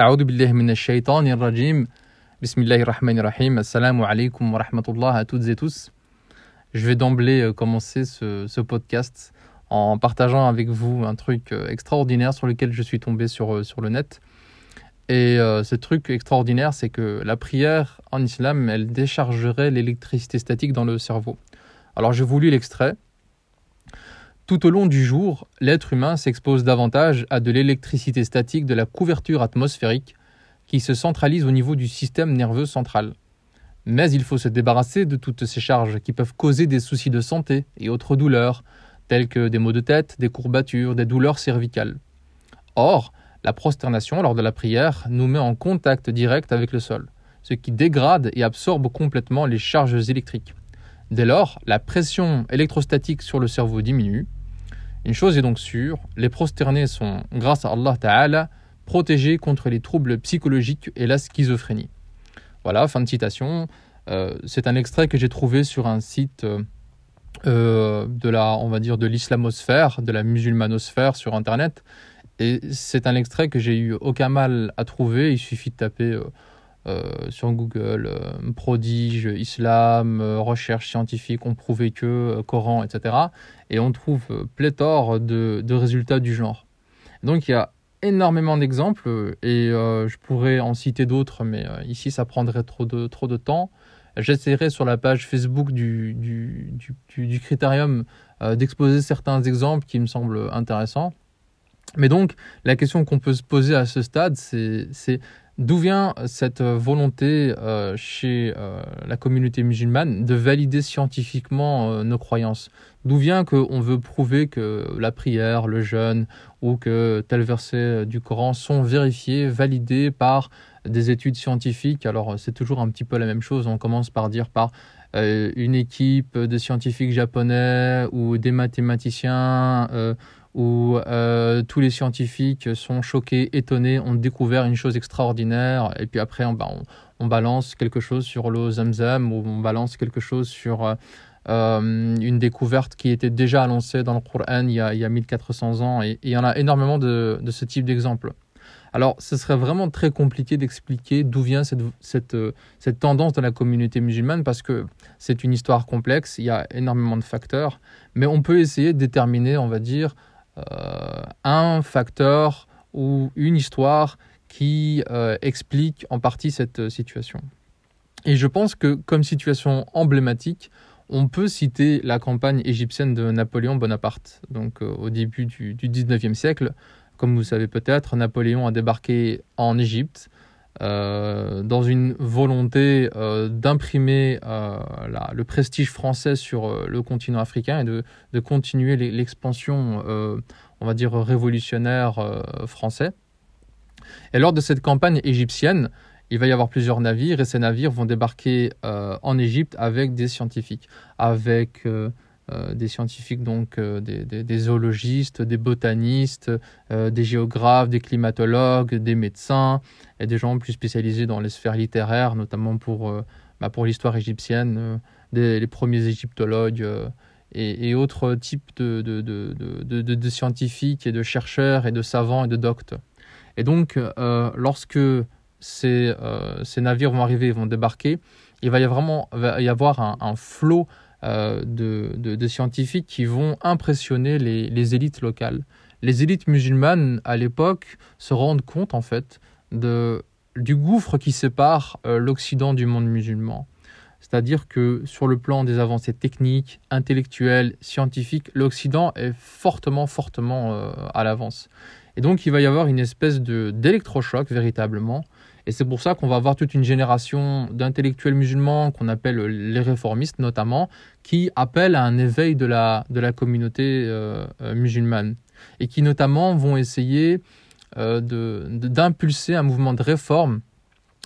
أعوذ بالله من الشيطان الرجيم بسم الله الرحمن الرحيم Assalamu alaikum wa rahmatullah à toutes et tous. Je vais d'emblée euh, commencer ce, ce, podcast en partageant avec vous un truc euh, extraordinaire sur lequel je suis tombé sur, euh, sur le net. Et euh, ce truc extraordinaire, c'est que la prière en islam, elle déchargerait l'électricité statique dans le cerveau. Alors j'ai voulu l'extrait. tout au long du jour, l'être humain s'expose davantage à de l'électricité statique de la couverture atmosphérique qui se centralise au niveau du système nerveux central. Mais il faut se débarrasser de toutes ces charges qui peuvent causer des soucis de santé et autres douleurs, telles que des maux de tête, des courbatures, des douleurs cervicales. Or, la prosternation lors de la prière nous met en contact direct avec le sol, ce qui dégrade et absorbe complètement les charges électriques. Dès lors, la pression électrostatique sur le cerveau diminue, une chose est donc sûre, les prosternés sont, grâce à Allah Ta'ala, protégés contre les troubles psychologiques et la schizophrénie. Voilà, fin de citation. Euh, c'est un extrait que j'ai trouvé sur un site euh, de la, on va dire, de l'islamosphère, de la musulmanosphère sur Internet. Et c'est un extrait que j'ai eu aucun mal à trouver. Il suffit de taper euh, euh, sur Google euh, prodige, islam, euh, recherche scientifique, on prouvait que, euh, Coran, etc. Et on trouve euh, pléthore de, de, résultats du genre. Donc il y a énormément d'exemples et je pourrais en citer d'autres, mais ici ça prendrait trop de, trop de temps. J'essaierai sur la page Facebook du, du, du, du Critérium d'exposer certains exemples qui me semblent intéressants. Mais donc, la question qu'on peut se poser à ce stade, c'est D'où vient cette volonté euh, chez euh, la communauté musulmane de valider scientifiquement euh, nos croyances? D'où vient qu'on veut prouver que la prière, le jeûne ou que tel verset du Coran sont vérifiés, validés par des études scientifiques? Alors c'est toujours un petit peu la même chose. On commence par dire par une équipe de scientifiques japonais ou des mathématiciens où euh, tous les scientifiques sont choqués, étonnés, ont découvert une chose extraordinaire, et puis après on, bah, balance quelque chose sur l'eau Zamzam, ou on balance quelque chose sur euh, une découverte qui était déjà annoncée dans le Coran il y a, il y a 1400 ans, et, il y en a énormément de, ce type d'exemples. Alors, ce serait vraiment très compliqué d'expliquer d'où vient cette, cette, tendance de la communauté musulmane parce que c'est une histoire complexe, il y a énormément de facteurs, mais on peut essayer de déterminer, on va dire, euh, un facteur ou une histoire qui euh, explique en partie cette euh, situation. Et je pense que comme situation emblématique, on peut citer la campagne égyptienne de Napoléon Bonaparte. Donc au début du, du 19e siècle, comme vous savez peut-être, Napoléon a débarqué en Égypte euh, dans une volonté euh, d'imprimer euh, le prestige français sur le continent africain et de, de continuer l'expansion, on va dire, révolutionnaire français. Et lors de cette campagne égyptienne, il va y avoir plusieurs navires et ces navires vont débarquer en Égypte avec des scientifiques, avec euh, des scientifiques, donc euh, des, des, zoologistes, des botanistes, euh, des géographes, des climatologues, des médecins et des gens plus spécialisés dans les sphères littéraires, notamment pour, bah, pour l'histoire égyptienne, des, les premiers égyptologues et, et, autres types de, de, de, de, scientifiques et de chercheurs et de savants et de doctes. Et donc, lorsque ces, ces navires vont arriver, vont débarquer, il va y, vraiment, va y avoir un flot euh, de, scientifiques qui vont impressionner les, les, élites locales. Les élites musulmanes, à l'époque, se rendent compte, en fait, de, du gouffre qui sépare euh, l'Occident du monde musulman. C'est-à-dire que sur le plan des avancées techniques, intellectuelles, scientifiques, l'Occident est fortement, fortement euh, à l'avance. Et donc il va y avoir une espèce d'électrochoc véritablement et c'est pour ça qu'on va avoir toute une génération d'intellectuels musulmans qu'on appelle les réformistes notamment, qui appellent à un éveil de la, communauté euh, euh, musulmane et qui notamment vont essayer euh, d'impulser un mouvement de réforme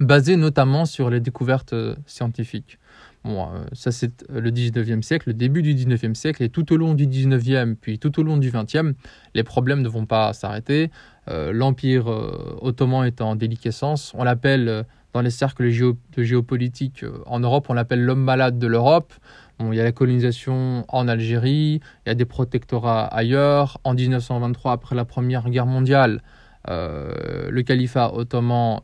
basé notamment sur les découvertes scientifiques. Euh, ça c'est le 19e siècle, le début du 19e siècle, et tout au long du 19e, puis tout au long du 20e, les problèmes ne vont pas s'arrêter. Euh, L'Empire euh, ottoman est en déliquescence. On l'appelle, euh, dans les cercles de géopolitique euh, en Europe, on l'appelle l'homme malade de l'Europe. Il y a la colonisation en Algérie, il y a des protectorats ailleurs. En 1923, après la Première Guerre mondiale, le califat ottoman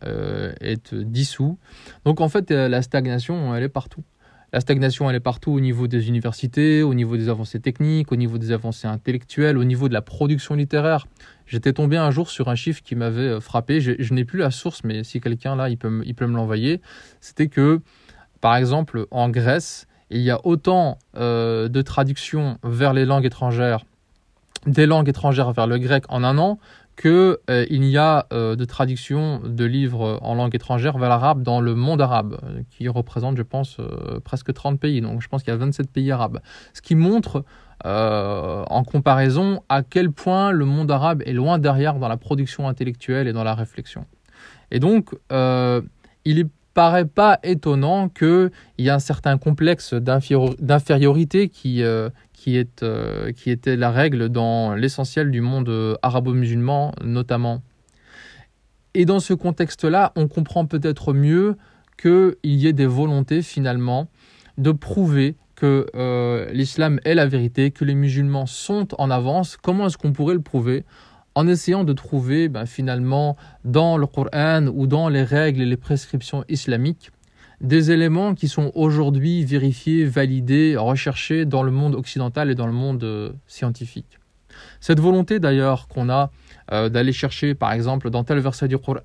est dissous. Donc en fait, la stagnation, elle est partout. La stagnation, elle est partout au niveau des universités, au niveau des avancées techniques, au niveau des avancées intellectuelles, au niveau de la production littéraire. J'étais tombé un jour sur un chiffre qui m'avait euh, frappé. Je, n'ai plus la source, mais si quelqu'un là, il peut, il peut me l'envoyer. C'était que, par exemple, en Grèce, il y a autant euh, de traductions vers les langues étrangères, des langues étrangères vers le grec en un an, qu'il euh, y a euh, de traduction de livres en langue étrangère vers l'arabe dans le monde arabe, euh, qui représente, je pense, presque 30 pays. Donc je pense qu'il y a 27 pays arabes. Ce qui montre, en comparaison, à quel point le monde arabe est loin derrière dans la production intellectuelle et dans la réflexion. Et donc, il est paraît pas étonnant qu'il y ait un certain complexe d'infériorité qui, euh, euh, qui était la règle dans l'essentiel du monde euh, arabo-musulman notamment. Et dans ce contexte-là, on comprend peut-être mieux qu'il y ait des volontés finalement de prouver que l'islam est la vérité, que les musulmans sont en avance. Comment est-ce qu'on pourrait le prouver? En essayant de trouver ben, finalement dans le Coran ou dans les règles et les prescriptions islamiques des éléments qui sont aujourd'hui vérifiés, validés, recherchés dans le monde occidental et dans le monde euh, scientifique. Cette volonté d'ailleurs qu'on a euh, d'aller chercher par exemple dans tel verset du Coran,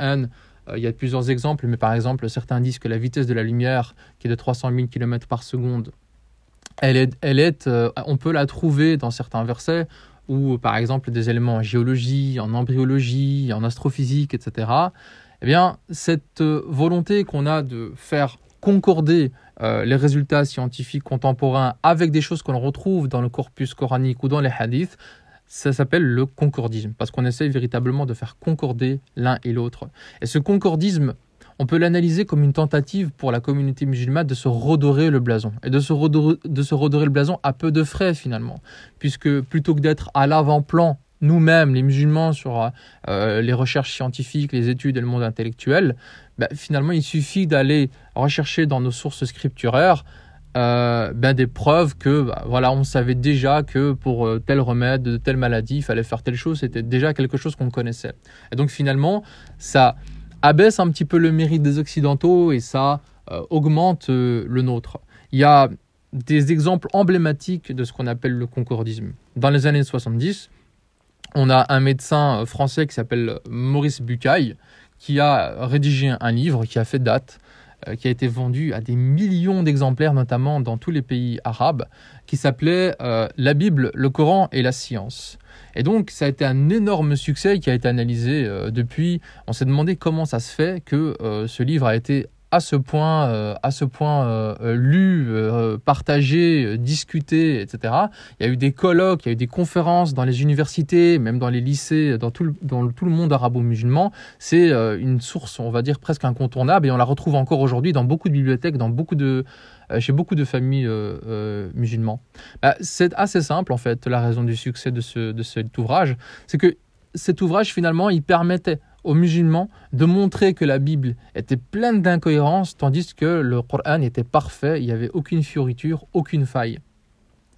euh, il y a plusieurs exemples, mais par exemple certains disent que la vitesse de la lumière qui est de 300 000 km par seconde, elle est, elle est on peut la trouver dans certains versets ou par exemple des éléments en géologie, en embryologie, en astrophysique, etc., eh bien, cette volonté qu'on a de faire concorder euh, les résultats scientifiques contemporains avec des choses qu'on retrouve dans le corpus coranique ou dans les hadiths, ça s'appelle le concordisme, parce qu'on essaye véritablement de faire concorder l'un et l'autre. Et ce concordisme, on peut l'analyser comme une tentative pour la communauté musulmane de se redorer le blason. Et de se redorer, le blason à peu de frais finalement. Puisque plutôt que d'être à l'avant-plan, nous-mêmes, les musulmans, sur euh, les recherches scientifiques, les études et le monde intellectuel, ben, finalement il suffit d'aller rechercher dans nos sources scripturaires euh, ben, des preuves que ben, voilà on savait déjà que pour euh, tel remède de telle maladie il fallait faire telle chose c'était déjà quelque chose qu'on connaissait et donc finalement ça abaisse un petit peu le mérite des Occidentaux et ça euh, augmente le nôtre. Il y a des exemples emblématiques de ce qu'on appelle le concordisme. Dans les années 70, on a un médecin français qui s'appelle Maurice Bucaille qui a rédigé un livre qui a fait date, qui a été vendu à des millions d'exemplaires, notamment dans tous les pays arabes, qui s'appelait La Bible, le Coran et la science. Et donc, ça a été un énorme succès qui a été analysé euh, depuis. On s'est demandé comment ça se fait que euh, ce livre a été à ce point, euh, à ce point lu, partagé, discuté, etc. Il y a eu des colloques, il y a eu des conférences dans les universités, même dans les lycées, dans tout le, monde arabo-musulman. C'est une source, on va dire, presque incontournable et on la retrouve encore aujourd'hui dans beaucoup de bibliothèques, euh, chez beaucoup de familles euh, euh, musulmanes. Bah, c'est assez simple en fait la raison du succès de, de cet ouvrage, c'est que cet ouvrage finalement il permettait aux musulmans de montrer que la Bible était pleine d'incohérences tandis que le Coran était parfait, il n'y avait aucune fioriture, aucune faille.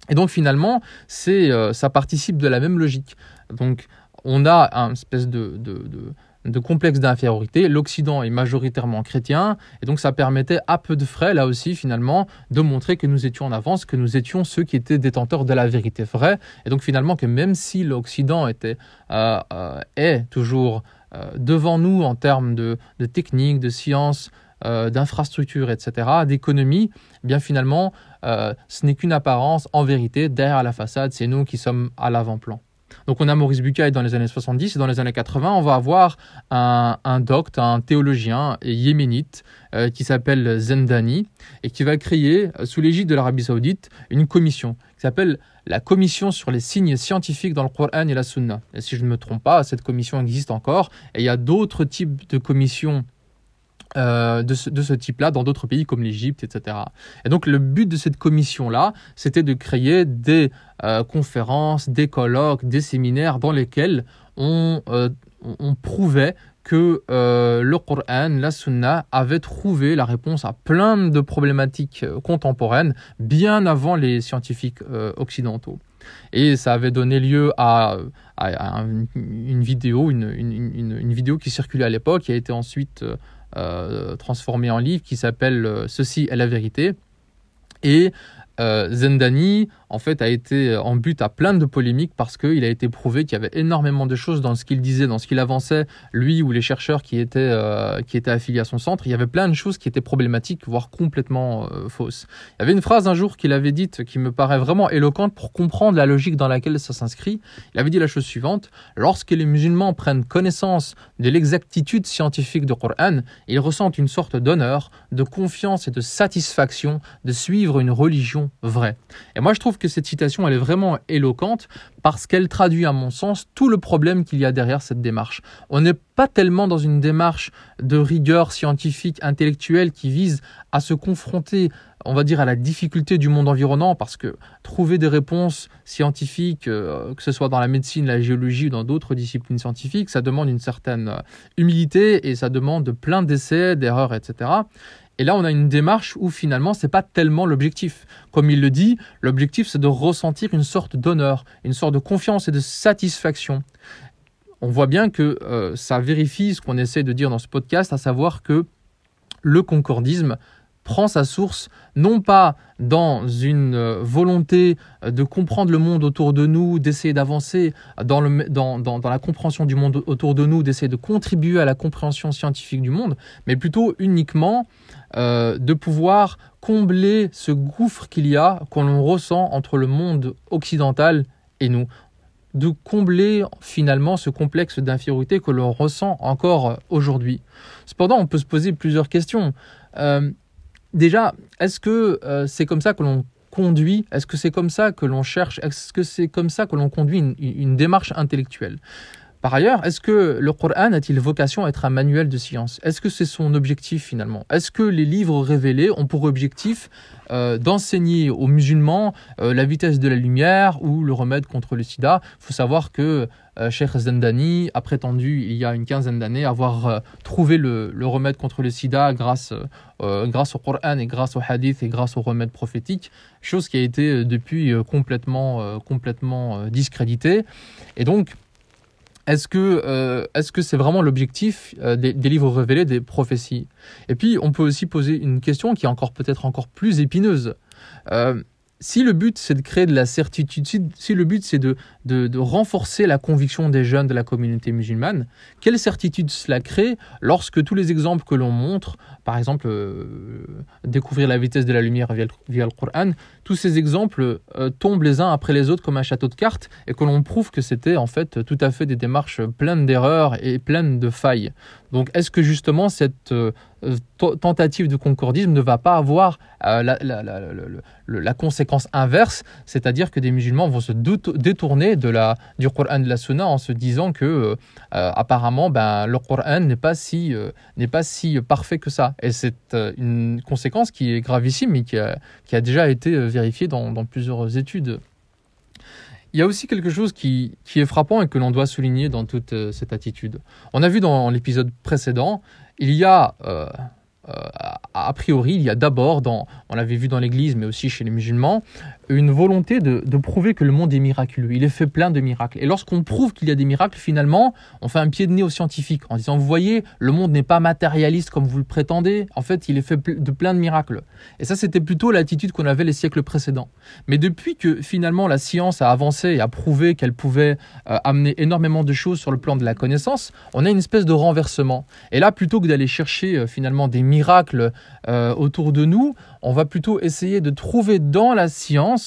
Et donc finalement, c'est, ça participe de la même logique. Donc on a un espèce de, de, de complexe d'infériorité. L'Occident est majoritairement chrétien, et donc ça permettait à peu de frais, là aussi, finalement, de montrer que nous étions en avance, que nous étions ceux qui étaient détenteurs de la vérité vraie, et donc finalement que même si l'Occident était, euh, euh, est toujours euh, devant nous en termes de, de technique, de science, d'infrastructure, etc., d'économie, eh bien finalement, ce n'est qu'une apparence. En vérité, derrière la façade, c'est nous qui sommes à l'avant-plan. Donc on a Maurice Bucaille dans les années 70 et dans les années 80, on va avoir un, docte, un théologien yéménite euh, qui s'appelle Zendani et qui va créer, euh, sous l'égide de l'Arabie saoudite, une commission qui s'appelle la commission sur les signes scientifiques dans le Coran et la Sunna. Et si je ne me trompe pas, cette commission existe encore et il y a d'autres types de commissions euh, de ce, type-là dans d'autres pays comme l'Égypte, etc. Et donc le but de cette commission-là, c'était de créer des euh, conférences, des colloques, des séminaires dans lesquels on, euh, on prouvait que le Coran, la Sunna, avait trouvé la réponse à plein de problématiques contemporaines bien avant les scientifiques occidentaux. Et ça avait donné lieu à, une, vidéo, une, vidéo qui circulait à l'époque, qui a été ensuite transformée en livre, qui s'appelle Ceci est la vérité. Et Zendani en fait, a été en but à plein de polémiques parce qu'il a été prouvé qu'il y avait énormément de choses dans ce qu'il disait, dans ce qu'il avançait, lui ou les chercheurs qui étaient, euh, qui étaient affiliés à son centre. Il y avait plein de choses qui étaient problématiques, voire complètement euh, fausses. Il y avait une phrase un jour qu'il avait dite qui me paraît vraiment éloquente pour comprendre la logique dans laquelle ça s'inscrit. Il avait dit la chose suivante Lorsque les musulmans prennent connaissance de l'exactitude scientifique du Coran, ils ressentent une sorte d'honneur, de confiance et de satisfaction de suivre une religion vraie. Et moi, je trouve que cette citation, elle est vraiment éloquente parce qu'elle traduit, à mon sens, tout le problème qu'il y a derrière cette démarche. On n'est pas tellement dans une démarche de rigueur scientifique, intellectuelle qui vise à se confronter, on va dire, à la difficulté du monde environnant parce que trouver des réponses scientifiques, euh, que ce soit dans la médecine, la géologie ou dans d'autres disciplines scientifiques, ça demande une certaine euh, humilité et ça demande plein d'essais, d'erreurs, etc. Et là, on a une démarche où finalement, ce n'est pas tellement l'objectif. Comme il le dit, l'objectif, c'est de ressentir une sorte d'honneur, une sorte de confiance et de satisfaction. On voit bien que euh, ça vérifie ce qu'on essaie de dire dans ce podcast, à savoir que le concordisme prend sa source non pas dans une euh, volonté euh, de comprendre le monde autour de nous, d'essayer d'avancer dans, la compréhension du monde autour de nous, d'essayer de contribuer à la compréhension scientifique du monde, mais plutôt uniquement euh, de pouvoir combler ce gouffre qu'il y a, qu'on ressent entre le monde occidental et nous, de combler finalement ce complexe d'infériorité que l'on ressent encore aujourd'hui. Cependant, on peut se poser plusieurs questions. Euh, déjà, est-ce que euh, c'est comme ça que l'on conduit? Est-ce que c'est comme ça que l'on cherche? Est-ce que c'est comme ça que l'on conduit une démarche intellectuelle? Par ailleurs, est-ce que le Coran a-t-il vocation à être un manuel de science? Est-ce que c'est son objectif finalement? Est-ce que les livres révélés ont pour objectif euh, d'enseigner aux musulmans euh, la vitesse de la lumière ou le remède contre le sida? Il faut savoir que euh, Sheikh Zendani a prétendu il y a une quinzaine d'années avoir trouvé le, remède contre le sida grâce, grâce au Coran et grâce au hadith et grâce au remède prophétique, chose qui a été depuis complètement, complètement discréditée. Et donc, est-ce que euh, que c'est vraiment l'objectif euh, des, livres révélés, des prophéties? Et puis on peut aussi poser une question qui est encore peut-être encore plus épineuse. Euh, si le but c'est de créer de la certitude, si, le but c'est de, de, renforcer la conviction des jeunes de la communauté musulmane, quelle certitude cela crée lorsque tous les exemples que l'on montre, par exemple découvrir la vitesse de la lumière via le Coran, tous ces exemples euh, tombent les uns après les autres comme un château de cartes et que l'on prouve que c'était en fait tout à fait des démarches pleines d'erreurs et pleines de failles. Donc est-ce que justement cette euh, tentative de concordisme ne va pas avoir euh, la, conséquence inverse, c'est-à-dire que des musulmans vont se détourner de la, du Coran de la Sunna en se disant que apparemment ben, le Coran n'est pas, si, pas si parfait que ça. Et c'est une conséquence qui est gravissime et qui a, qui a déjà été vérifiée dans, plusieurs études. Il y a aussi quelque chose qui, qui est frappant et que l'on doit souligner dans toute euh, cette attitude. On a vu dans l'épisode précédent, il y a euh, euh, a priori, il y a d'abord, on l'avait vu dans l'Église, mais aussi chez les musulmans, une volonté de, prouver que le monde est miraculeux. Il est fait plein de miracles. Et lorsqu'on prouve qu'il y a des miracles, finalement, on fait un pied de nez aux scientifiques en disant, vous voyez, le monde n'est pas matérialiste comme vous le prétendez. En fait, il est fait de plein de miracles. Et ça, c'était plutôt l'attitude qu'on avait les siècles précédents. Mais depuis que finalement la science a avancé et a prouvé qu'elle pouvait euh, amener énormément de choses sur le plan de la connaissance, on a une espèce de renversement. Et là, plutôt que d'aller chercher euh, finalement des miracles euh, autour de nous, on va plutôt essayer de trouver dans la science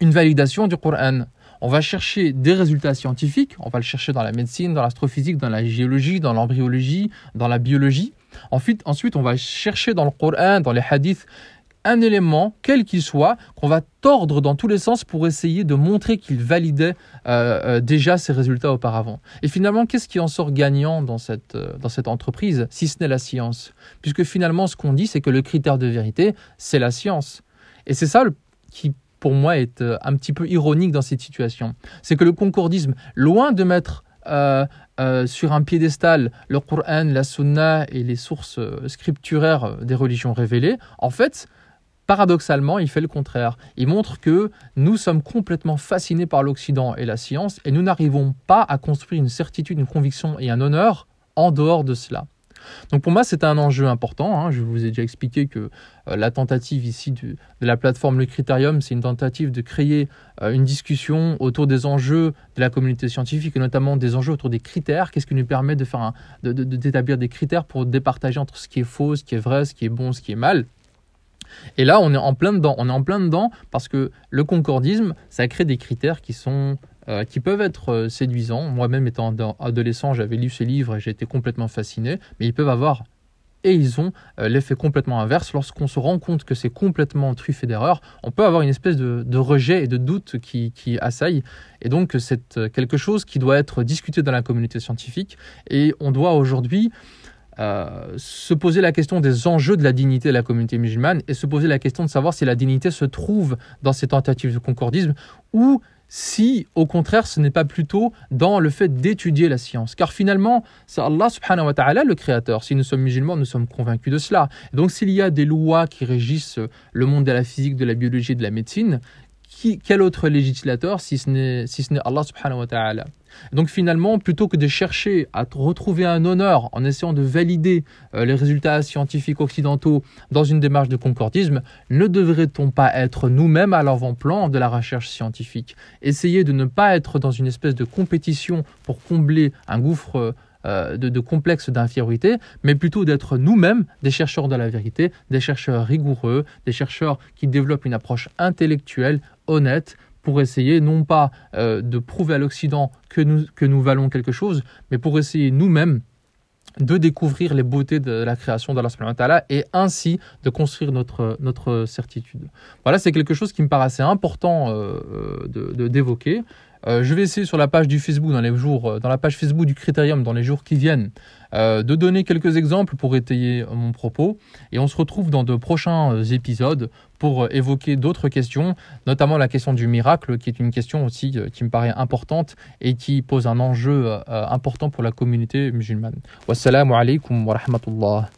une validation du Coran. On va chercher des résultats scientifiques, on va le chercher dans la médecine, dans l'astrophysique, dans la géologie, dans l'embryologie, dans la biologie. Ensuite, ensuite, on va chercher dans le Coran, dans les hadiths, un élément, quel qu'il soit, qu'on va tordre dans tous les sens pour essayer de montrer qu'il validait euh, euh, déjà ses résultats auparavant. Et finalement, qu'est-ce qui en sort gagnant dans cette, euh, dans cette entreprise, si ce n'est la science? Puisque finalement, ce qu'on dit, c'est que le critère de vérité, c'est la science. Et c'est ça qui, pour moi, est un petit peu ironique dans cette situation. C'est que le concordisme, loin de mettre sur un piédestal le Coran, la Sunna et les sources scripturaires des religions révélées, en fait, paradoxalement, il fait le contraire. Il montre que nous sommes complètement fascinés par l'Occident et la science et nous n'arrivons pas à construire une certitude, une conviction et un honneur en dehors de cela. Donc pour moi, c'est un enjeu important. Hein. Je vous ai déjà expliqué que euh, la tentative ici de la plateforme Le Critérium, c'est une tentative de créer euh, une discussion autour des enjeux de la communauté scientifique et notamment des enjeux autour des critères. Qu'est-ce qui nous permet de faire d'établir des critères pour départager entre ce qui est faux, ce qui est vrai, ce qui est bon, ce qui est mal? Et là, on est en plein dedans. On est en plein dedans parce que le concordisme, ça crée des critères qui sont euh, qui peuvent être euh, séduisants. Moi-même, étant adolescent, j'avais lu ces livres et j'ai été complètement fasciné, mais ils peuvent avoir et ils ont euh, l'effet complètement inverse. Lorsqu'on se rend compte que c'est complètement truffé d'erreurs, on peut avoir une espèce de, rejet et de doute qui, qui assaille. Et donc, c'est quelque chose qui doit être discuté dans la communauté scientifique. Et on doit aujourd'hui se poser la question des enjeux de la dignité de la communauté musulmane et se poser la question de savoir si la dignité se trouve dans ces tentatives de concordisme ou si au contraire ce n'est pas plutôt dans le fait d'étudier la science. Car finalement, c'est Allah subhanahu wa ta'ala le créateur. Si nous sommes musulmans, nous sommes convaincus de cela. donc s'il y a des lois qui régissent le monde de la physique, de la biologie et de la médecine, quel autre législateur si ce n'est Allah subhanahu wa ta'ala? Donc finalement, plutôt que de chercher à retrouver un honneur en essayant de valider euh, les résultats scientifiques occidentaux dans une démarche de concordisme, ne devrait-on pas être nous-mêmes à l'avant-plan de la recherche scientifique? Essayer de ne pas être dans une espèce de compétition pour combler un gouffre euh, de, de, complexe d'infériorité, mais plutôt d'être nous-mêmes des chercheurs de la vérité, des chercheurs rigoureux, des chercheurs qui développent une approche intellectuelle, honnête, pour essayer non pas euh, de prouver à l'Occident que nous, que nous valons quelque chose, mais pour essayer nous-mêmes de découvrir les beautés de la création d'Allah et ainsi de construire notre, notre certitude. Voilà, c'est quelque chose qui me assez important euh, euh, de d'évoquer. je vais essayer sur la page du Facebook dans les jours, dans la page Facebook du Critérium dans les jours qui viennent, euh, de donner quelques exemples pour étayer mon propos. Et on se retrouve dans de prochains euh, épisodes pour euh, évoquer d'autres questions, notamment la question du miracle, qui est une question aussi qui me paraît importante et qui pose un enjeu important pour la communauté musulmane. Wassalamu alaikum wa.